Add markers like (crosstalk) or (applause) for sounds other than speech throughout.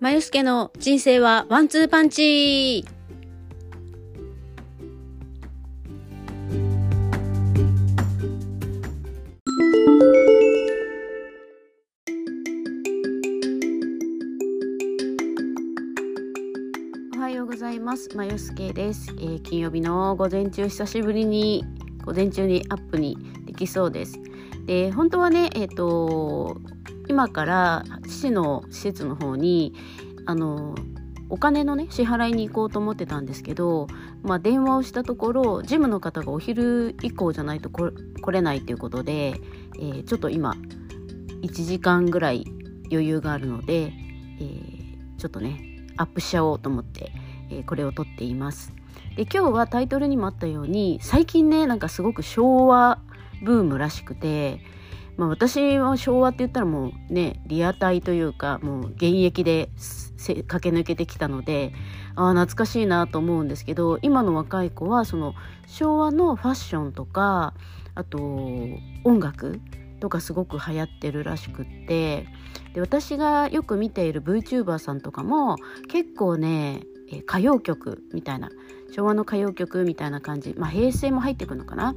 まゆすけの人生はワンツーパンチおはようございます。まゆすけです、えー、金曜日の午前中久しぶりに午前中にアップにできそうです。で本当はねえっ、ー、と今から父の施設の方にあのお金のね支払いに行こうと思ってたんですけど、まあ、電話をしたところジムの方がお昼以降じゃないと来れないということで、えー、ちょっと今1時間ぐらい余裕があるので、えー、ちょっとねアップしちゃおうと思って、えー、これを撮っています。で今日はタイトルにもあったように最近ねなんかすごく昭和ブームらしくてまあ、私は昭和って言ったらもうねリアタイというかもう現役で駆け抜けてきたのでああ懐かしいなと思うんですけど今の若い子はその昭和のファッションとかあと音楽とかすごく流行ってるらしくってで私がよく見ている VTuber さんとかも結構ね歌謡曲みたいな昭和の歌謡曲みたいな感じまあ平成も入ってくるのかな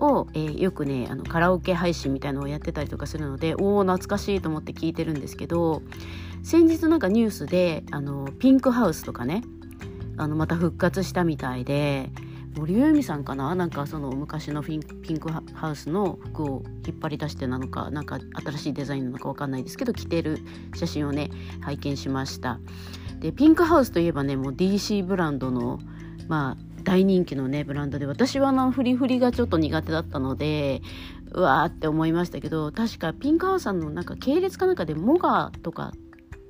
を、えー、よくねあのカラオケ配信みたいのをやってたりとかするのでおお懐かしいと思って聞いてるんですけど先日なんかニュースであのピンクハウスとかねあのまた復活したみたいで森由美さんかな？なんかその昔のピンクハウスの服を引っ張り出してなのかなんか新しいデザインなのか分かんないですけど着てる写真をね拝見しました。でピンクハウスといえばねもう DC ブランドのまあ大人気のねブランドで私はのフリフリがちょっと苦手だったのでうわーって思いましたけど確かピンクハウスさんのなんか系列かなんかでモガとか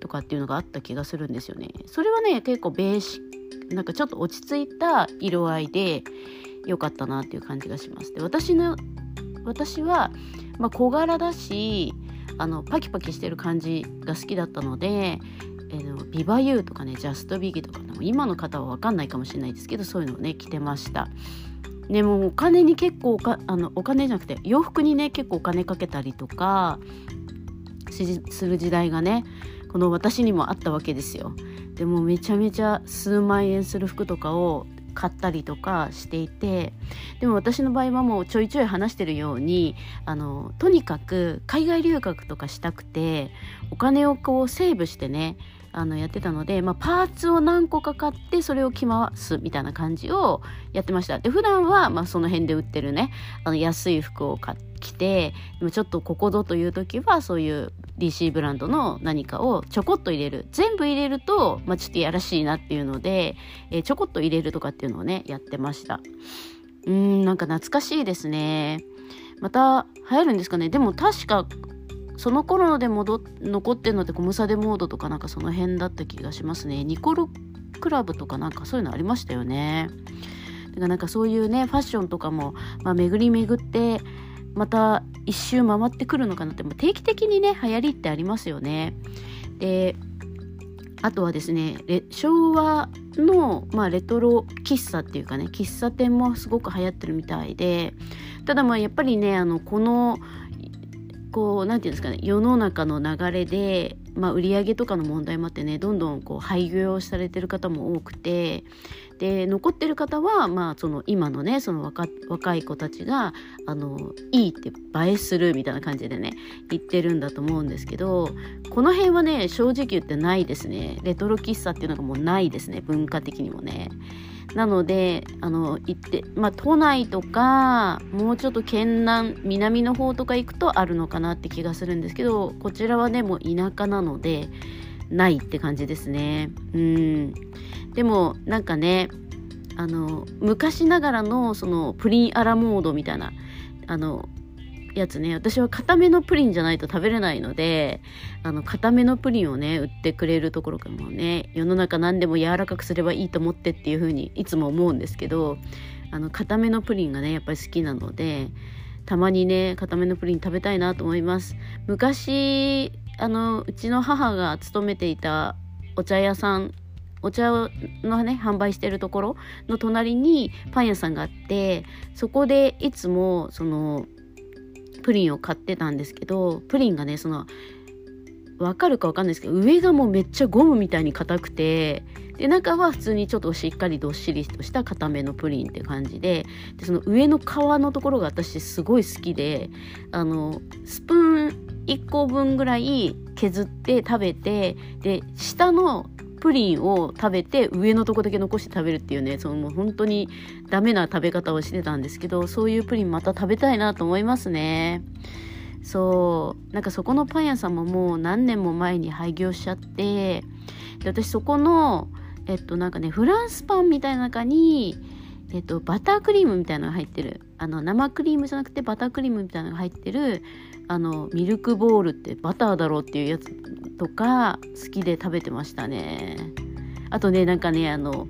とかっていうのがあった気がするんですよね。それはね結構ベーシなんかちょっと落ち着いた色合いで良かったなっていう感じがします。で私の私は、まあ、小柄だしあのパキパキしてる感じが好きだったのでえー、ビバユーとかねジャストビギとか今の方は分かんないかもしれないですけどそういうのをね着てました。でもお金に結構おかあのお金じゃなくて洋服にね結構お金かけたりとかする時代がねこの私にもあったわけですよ。でもめちゃめちゃ数万円する服とかを買ったりとかしていてでも私の場合はもうちょいちょい話してるようにあのとにかく海外留学とかしたくてお金をこうセーブしてねあのやってたので、まあ、パーツを何個か買ってそれを着回すみたいな感じをやってました。で普段はまあその辺で売ってるねあの安い服を買って着てでもちょっとここぞという時はそういう DC ブランドの何かをちょこっと入れる。全部入れると、まあ、ちょっとやらしいなっていうので、えー、ちょこっと入れるとかっていうのをねやってました。うんなんか懐かしいですね。また流行るんですかね。でも確かその頃で戻残ってるのってコムサデモードとかなんかその辺だった気がしますね。ニコルクラブとかなんかそういうのありましたよね。だからなんかそういうねファッションとかも、まあ、巡り巡ってまた一周回ってくるのかなって定期的にね流行りってありますよね。であとはですね昭和の、まあ、レトロ喫茶っていうかね喫茶店もすごく流行ってるみたいでただまあやっぱりねあのこのこう何て言うんですかね世の中の流れで、まあ、売り上げとかの問題もあってねどんどんこう廃業されてる方も多くてで残ってる方は、まあ、その今のねその若若い子たちがあのいいって映えするみたいな感じでね言ってるんだと思うんですけどこの辺はね正直言ってないですねレトロ喫茶っていうのがもうないですね文化的にもね。なのであの行ってまあ都内とかもうちょっと県南南の方とか行くとあるのかなって気がするんですけどこちらはねもう田舎なのでないって感じですね。うん。でもなんかねあの昔ながらのそのプリンアラモードみたいなあのやつね。私は固めのプリンじゃないと食べれないのであの固めのプリンをね売ってくれるところがもね世の中何でも柔らかくすればいいと思ってっていう風にいつも思うんですけどあの固めのプリンがねやっぱり好きなのでたまにね固めのプリン食べたいなと思います。昔あのうちの母が勤めていたお茶屋さんお茶のね販売してるところの隣にパン屋さんがあってそこでいつもそのプリンを買ってたんですけどプリンがねそのわかるかわかんないですけど上がもうめっちゃゴムみたいに硬くてで中は普通にちょっとしっかりどっしりとした固めのプリンって感じででその上の皮のところが私すごい好きであのスプーン1個分ぐらい削って食べてで下のプリンを食べて上のとこだけ残して食べるっていうねそのもう本当にダメな食べ方をしてたんですけどそういうプリンまた食べたいなと思いますね。そうなんかそこのパン屋さんももう何年も前に廃業しちゃってで私そこのえっとなんかねフランスパンみたいな中にえっと、バタークリームみたいなのが入ってる。あの生クリームじゃなくてバタークリームみたいなのが入ってるあのミルクボールってバターだろうっていうやつとか好きで食べてましたね。あとねなんかねあの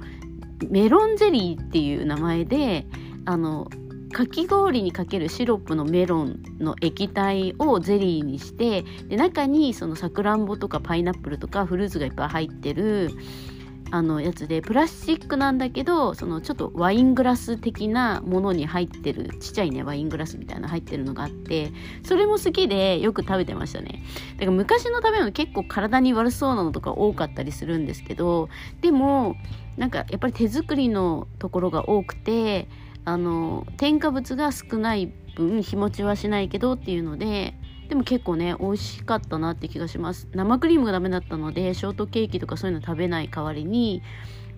メロンゼリーっていう名前であのかき氷にかけるシロップのメロンの液体をゼリーにしてで中にそのさくらんぼとかパイナップルとかフルーツがいっぱい入ってるあのやつでプラスチックなんだけどそのちょっとワイングラス的なものに入ってるちっちゃいねワイングラスみたいな入ってるのがあってそれも好きでよく食べてましたね。だから昔の食べ物結構体に悪そうなのとか多かったりするんですけどでもなんかやっぱり手作りのところが多くてあの添加物が少ない分日持ちはしないけどっていうのででも結構ね美味しかったなって気がします。生クリームがダメだったのでショートケーキとかそういうの食べない代わりに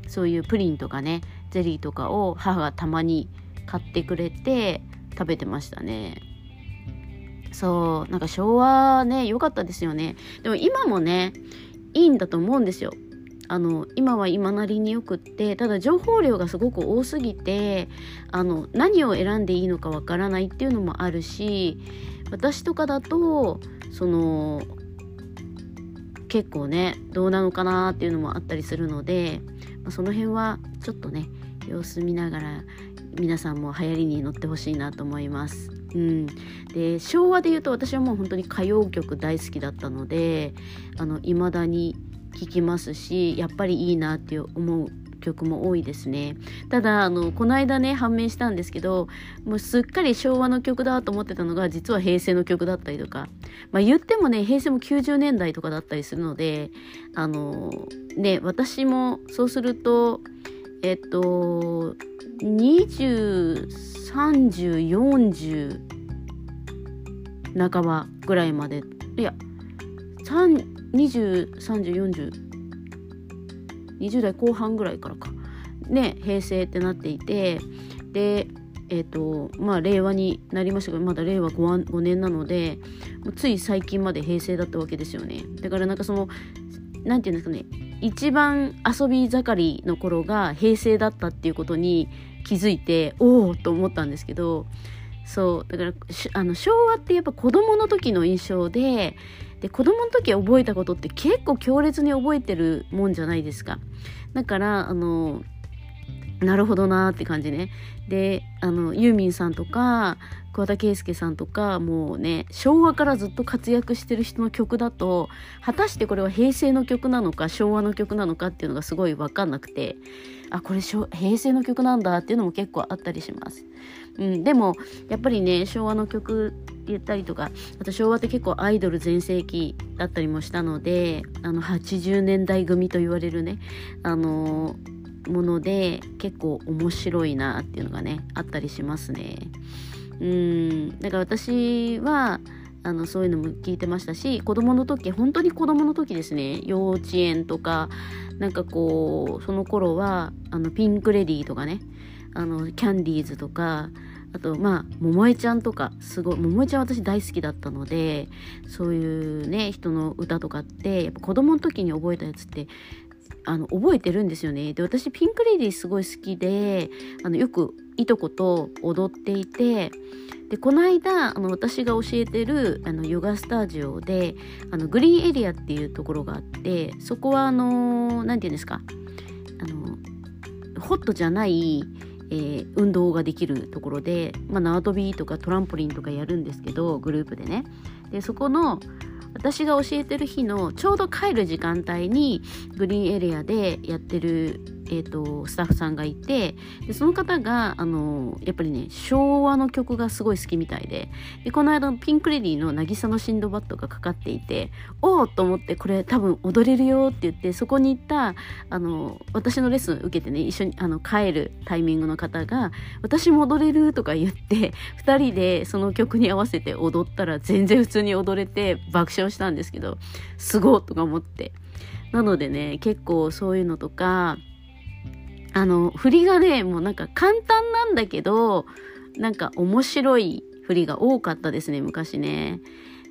そういうプリンとかねゼリーとかを母がたまに買ってくれて食べてましたね。そうなんか昭和ね良かったですよね。でも今もねいいんだと思うんですよ。あの今は今なりによくってただ情報量がすごく多すぎてあの何を選んでいいのかわからないっていうのもあるし私とかだとその結構ねどうなのかなっていうのもあったりするので、ま、その辺はちょっとね様子見ながら皆さんも流行りに乗ってほしいなと思います。うん、で昭和で言うと私はもう本当に歌謡曲大好きだったのであの未だに聴きますしやっぱりいいなって思う曲も多いですね。ただあのこの間ね判明したんですけどもうすっかり昭和の曲だと思ってたのが実は平成の曲だったりとか、まあ、言ってもね平成も90年代とかだったりするのであのね私もそうするとえっと203040半ばぐらいまでいや3 203040代後半ぐらいからか。ね平成ってなっていて。でえーとまあ、令和になりましたがまだ令和 5, 5年なのでつい最近まで平成だったわけですよね。だからなんかその何て言うんですかね。一番遊び盛りの頃が平成だったっていうことに気づいておおと思ったんですけどそうだからあの昭和ってやっぱ子供の時の印象でで子供の時覚えたことって結構強烈に覚えてるもんじゃないですかだからあのなるほどなーって感じねであのユーミンさんとか桑田佳祐さんとかもうね昭和からずっと活躍してる人の曲だと果たしてこれは平成の曲なのか昭和の曲なのかっていうのがすごい分かんなくてあこれ平成の曲なんだっていうのも結構あったりします。うん、でもやっぱりね昭和の曲言ったりとかあと昭和って結構アイドル全盛期だったりもしたのであの80年代組と言われるねあのもので結構面白いなっていうのがねあったりしますね。うんだから私はあのそういうのも聞いてましたし子供の時本当に子供の時ですね幼稚園とかなんかこうその頃はあのピンク・レディーとかねあのキャンディーズとかあとまあ桃江ちゃんとかすごい桃江ちゃん私大好きだったのでそういうね人の歌とかってやっぱ子供の時に覚えたやつってあの覚えてるんですよね。で私ピンク・レディーすごい好きであのよくいとこと踊っていてでこの間あの私が教えてるあのヨガスタジオであのグリーンエリアっていうところがあってそこはあの何て言うんですかあのホットじゃないえー、運動ができるところで、まあ、縄跳びとかトランポリンとかやるんですけどグループでね。でそこの私が教えてる日のちょうど帰る時間帯にグリーンエリアでやってる、えーと、スタッフさんがいてでその方があのやっぱりね昭和の曲がすごい好きみたいででこの間のピンク・レディーの「渚のシンドバッド」がかかっていておおと思ってこれ多分踊れるよって言ってそこに行ったあの私のレッスン受けてね一緒にあの帰るタイミングの方が「私も踊れる」とか言って2人でその曲に合わせて踊ったら全然普通に踊れて爆笑したんですけどすごいとか思って。なのでね結構そういうのとかあの振りがねもうなんか簡単なんだけどなんか面白い振りが多かったですね昔ね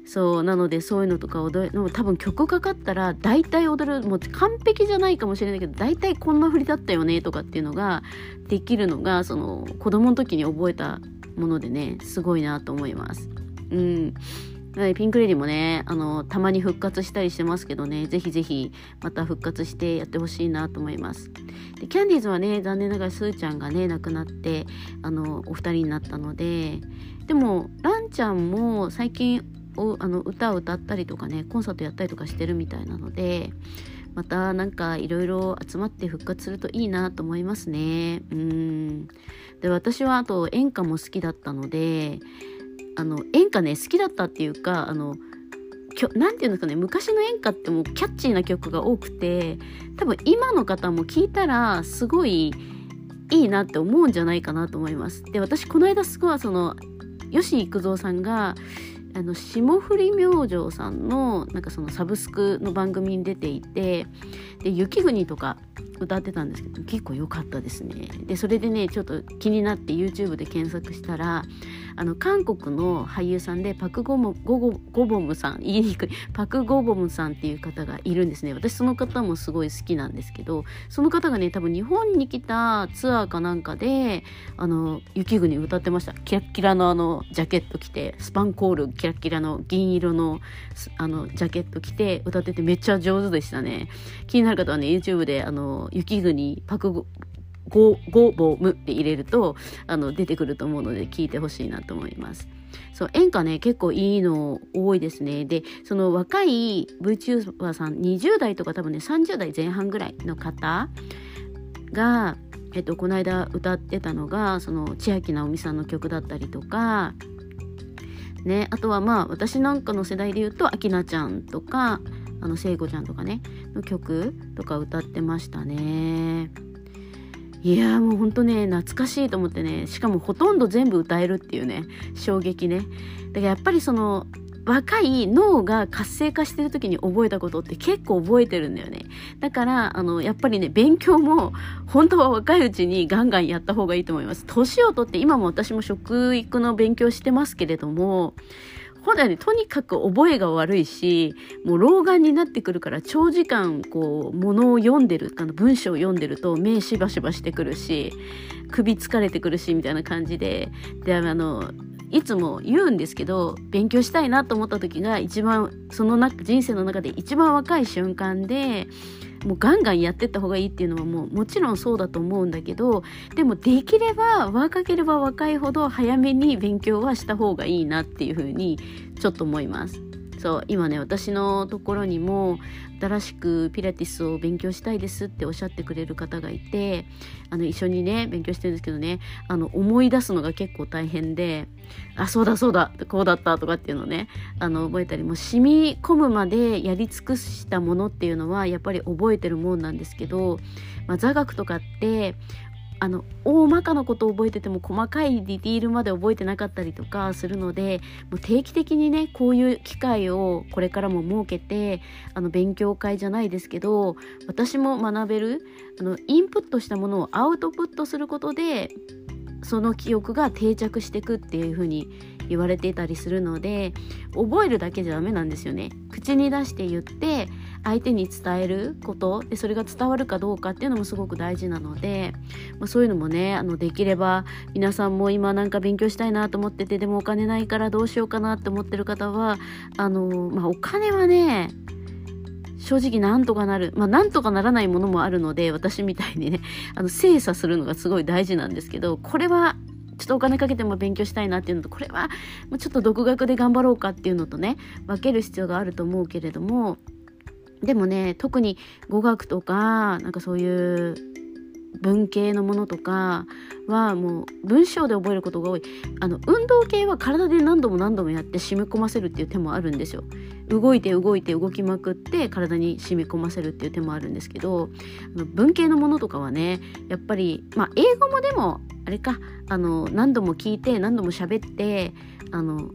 そうなのでそういうのとか踊る多分曲かかったら大体踊るもう完璧じゃないかもしれないけど大体こんな振りだったよねとかっていうのができるのがその子供の時に覚えたものでねすごいなと思います。うんピンクレディもね、あの、たまに復活したりしてますけどね、ぜひぜひまた復活してやってほしいなと思います。で、キャンディーズはね、残念ながらスーちゃんがね、亡くなって、あの、お二人になったので、でも、ランちゃんも最近おあの歌を歌ったりとかね、コンサートやったりとかしてるみたいなので、またなんかいろいろ集まって復活するといいなと思いますね。うん。で、私はあと演歌も好きだったので、あの演歌ね好きだったっていうかあの何て言うんですかね昔の演歌ってもうキャッチーな曲が多くて多分今の方も聞いたらすごいいいなって思うんじゃないかなと思います。で私この間すごいその吉幾三さんがあの霜降り明星さんのなんかそのサブスクの番組に出ていてで雪国とか歌ってたんですけど結構良かったですね。でそれでねちょっと気になって YouTube で検索したらあの韓国の俳優さんでパクゴモゴゴゴボムさん言いにくい (laughs) パクゴボムさんっていう方がいるんですね。私その方もすごい好きなんですけどその方がね多分日本に来たツアーかなんかであの雪国歌ってました。キラッキラのあのジャケット着てスパンコールキラッキラの銀色のあのジャケット着て歌っててめっちゃ上手でしたね。気になる方はね YouTube であの雪国パクゴゴゴボムって入れるとあの出てくると思うので聞いてほしいなと思います。そう演歌ね結構いいの多いですねでその若い VTuber さん20代とか多分ね30代前半ぐらいの方が、えっと、この間歌ってたのがその千秋直美さんの曲だったりとかねあとはまあ私なんかの世代で言うと明菜ちゃんとかあの聖子ちゃんとかねの曲とか歌ってましたね。いやもうほんとね懐かしいと思ってねしかもほとんど全部歌えるっていうね衝撃ねだからやっぱりその若い脳が活性化してる時に覚えたことって結構覚えてるんだよね。だから、あの、やっぱりね、勉強も本当は若いうちにガンガンやった方がいいと思います。年をとって今も私も食育の勉強してますけれども、ほんとね、とにかく覚えが悪いし、もう老眼になってくるから長時間こう、ものを読んでる、あの文章を読んでると目しばしばしてくるし、首疲れてくるし、みたいな感じで、で、あの、いつも言うんですけど、勉強したいなと思った時が一番、その中、人生の中で一番若い瞬間で、もうガンガンやってった方がいいっていうのはもうもちろんそうだと思うんだけどでもできれば若ければ若いほど早めに勉強はした方がいいなっていうふうにちょっと思います。そう今ね私のところにも新しくピラティスを勉強したいですっておっしゃってくれる方がいてあの一緒にね勉強してるんですけどねあの思い出すのが結構大変であそうだそうだこうだったとかっていうのをねあの覚えたりもう染み込むまでやり尽くしたものっていうのはやっぱり覚えてるもんなんですけど、まあ、座学とかってあの大まかなことを覚えてても細かいディティールまで覚えてなかったりとかするのでもう定期的にねこういう機会をこれからも設けてあの勉強会じゃないですけど私も学べるあのインプットしたものをアウトプットすることでその記憶が定着していくっていう風に言われていたりするので覚えるだけじゃダメなんですよね。口に出して言って相手に伝えることでそれが伝わるかどうかっていうのもすごく大事なので、まあ、そういうのもねあのできれば皆さんも今なんか勉強したいなと思っててでもお金ないからどうしようかなって思ってる方はあの、まあ、お金はね正直なんとかなる。まあなんとかならないものもあるので、私みたいにね、あの精査するのがすごい大事なんですけど、これはちょっとお金かけても勉強したいなっていうのと、これはちょっと独学で頑張ろうかっていうのとね、分ける必要があると思うけれども、でもね、特に語学とか、なんかそういう文系のものとかはもう文章で覚えることが多い。あの運動系は体で何度も何度もやって染み込ませるっていう手もあるんですよ。動いて動いて動きまくって体に染み込ませるっていう手もあるんですけど文系のものとかはねやっぱりまあ英語もでもあれかあの何度も聞いて何度も喋ってあの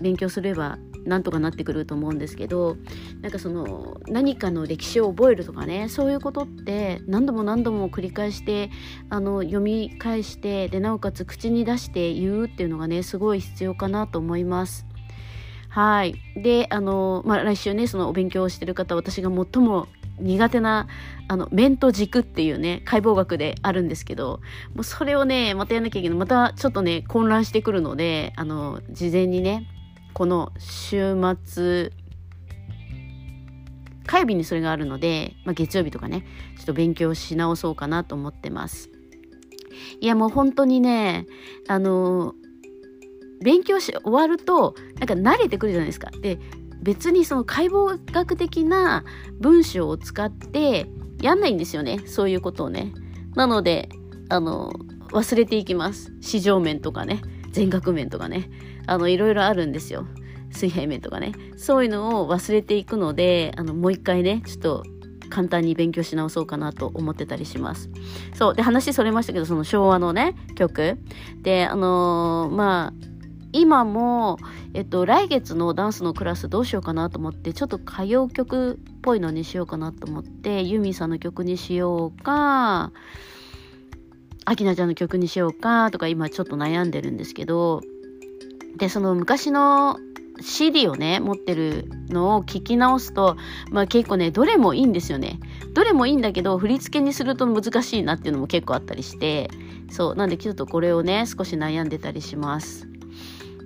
勉強すればなんとかなってくると思うんですけどなんかその何かの歴史を覚えるとかねそういうことって何度も何度も繰り返してあの読み返してでなおかつ口に出して言うっていうのがねすごい必要かなと思います。はい。で、あの、まあ、来週ね、そのお勉強をしてる方、私が最も苦手な、あの、面と軸っていうね、解剖学であるんですけど、もうそれをね、またやんなきゃいけない。またちょっとね、混乱してくるので、あの、事前にね、この週末火曜日にそれがあるので、まあ、月曜日とかねちょっと勉強し直そうかなと思ってます。いやもう本当にねあの勉強し終わるとなんか慣れてくるじゃないですか。で別にその解剖学的な文章を使ってやんないんですよねそういうことをね。なのであの忘れていきます。市場面とかね全額面とかね。あのいろいろあるんですよ水平面とかねそういうのを忘れていくのであのもう一回ねちょっと簡単に勉強し直そうかなと思ってたりします。そう。で、話それましたけど、その昭和のね、曲。で、あのー、まあ、今も、えっと、来月のダンスのクラスどうしようかなと思って、ちょっと歌謡曲っぽいのにしようかなと思って、ユミさんの曲にしようか、アキナちゃんの曲にしようかとか今ちょっと悩んでるんですけど、で、その昔の CD をね、持ってるのを聞き直すと、まあ結構ね、どれもいいんですよね。どれもいいんだけど、振り付けにすると難しいなっていうのも結構あったりして、そう、なんでちょっとこれをね、少し悩んでたりします。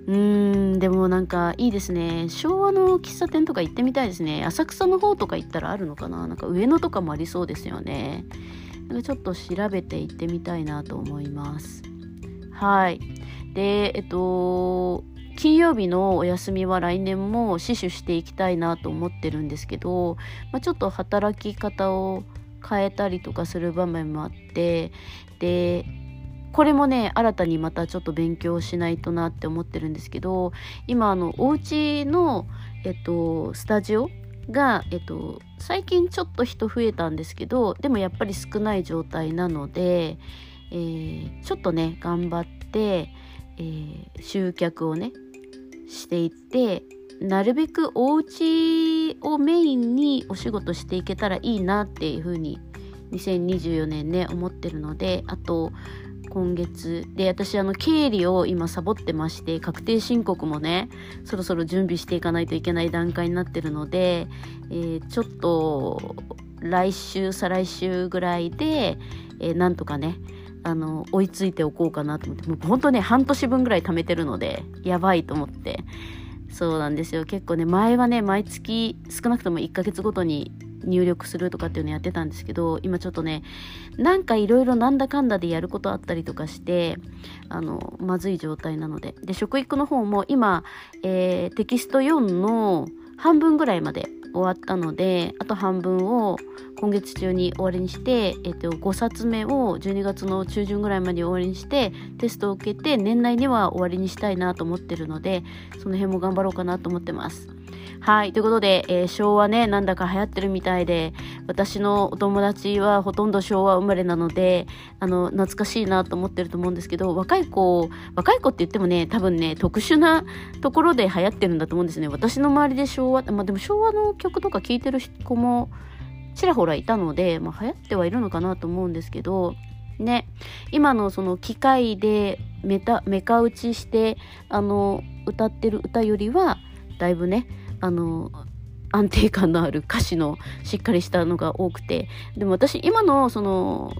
うーん、でもなんかいいですね。昭和の喫茶店とか行ってみたいですね。浅草の方とか行ったらあるのかななんか上野とかもありそうですよね。なんかちょっと調べて行ってみたいなと思います。はい。で、えっと、金曜日のお休みは来年も死守していきたいなと思ってるんですけど、まあ、ちょっと働き方を変えたりとかする場面もあってでこれもね新たにまたちょっと勉強しないとなって思ってるんですけど今あのお家のえっとスタジオが、えっと、最近ちょっと人増えたんですけどでもやっぱり少ない状態なので、えー、ちょっとね頑張って、えー、集客をねしていってなるべくお家をメインにお仕事していけたらいいなっていうふうに2024年ね思ってるのであと今月で私あの経理を今サボってまして確定申告もねそろそろ準備していかないといけない段階になってるので、えー、ちょっと来週再来週ぐらいで、えー、なんとかねあの追いついておこうかなと思ってもうほんとね半年分ぐらい貯めてるのでやばいと思って。そうなんですよ。結構ね前はね毎月少なくとも1ヶ月ごとに入力するとかっていうのやってたんですけど今ちょっとねなんかいろいろなんだかんだでやることあったりとかしてあのまずい状態なので。で食育の方も今、えー、テキスト4の半分ぐらいまで終わったのであと半分を今月中に終わりにして、えっと、5冊目を12月の中旬ぐらいまで終わりにしてテストを受けて年内には終わりにしたいなと思ってるのでその辺も頑張ろうかなと思ってます。はい。ということで、えー、昭和ね、なんだか流行ってるみたいで、私のお友達はほとんど昭和生まれなので、あの、懐かしいなと思ってると思うんですけど、若い子、若い子って言ってもね、多分ね、特殊なところで流行ってるんだと思うんですね。私の周りで昭和、まあでも昭和の曲とか聴いてる子もちらほらいたので、まあ流行ってはいるのかなと思うんですけど、ね、今のその機械でメタメカ打ちしてあの歌ってる歌よりはだいぶねあの安定感のある歌詞のしっかりしたのが多くてでも私今のその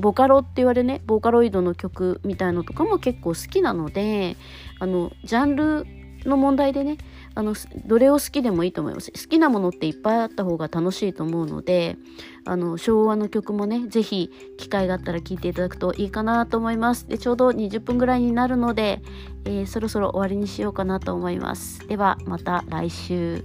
ボカロって言われねボーカロイドの曲みたいのとかも結構好きなのであのジャンルの問題でねあのどれを好きでもいいと思います。好きなものっていっぱいあった方が楽しいと思うのであの昭和の曲もね是非機会があったら聴いていただくといいかなと思います。でちょうど20分ぐらいになるので、えー、そろそろ終わりにしようかなと思います。ではまた来週。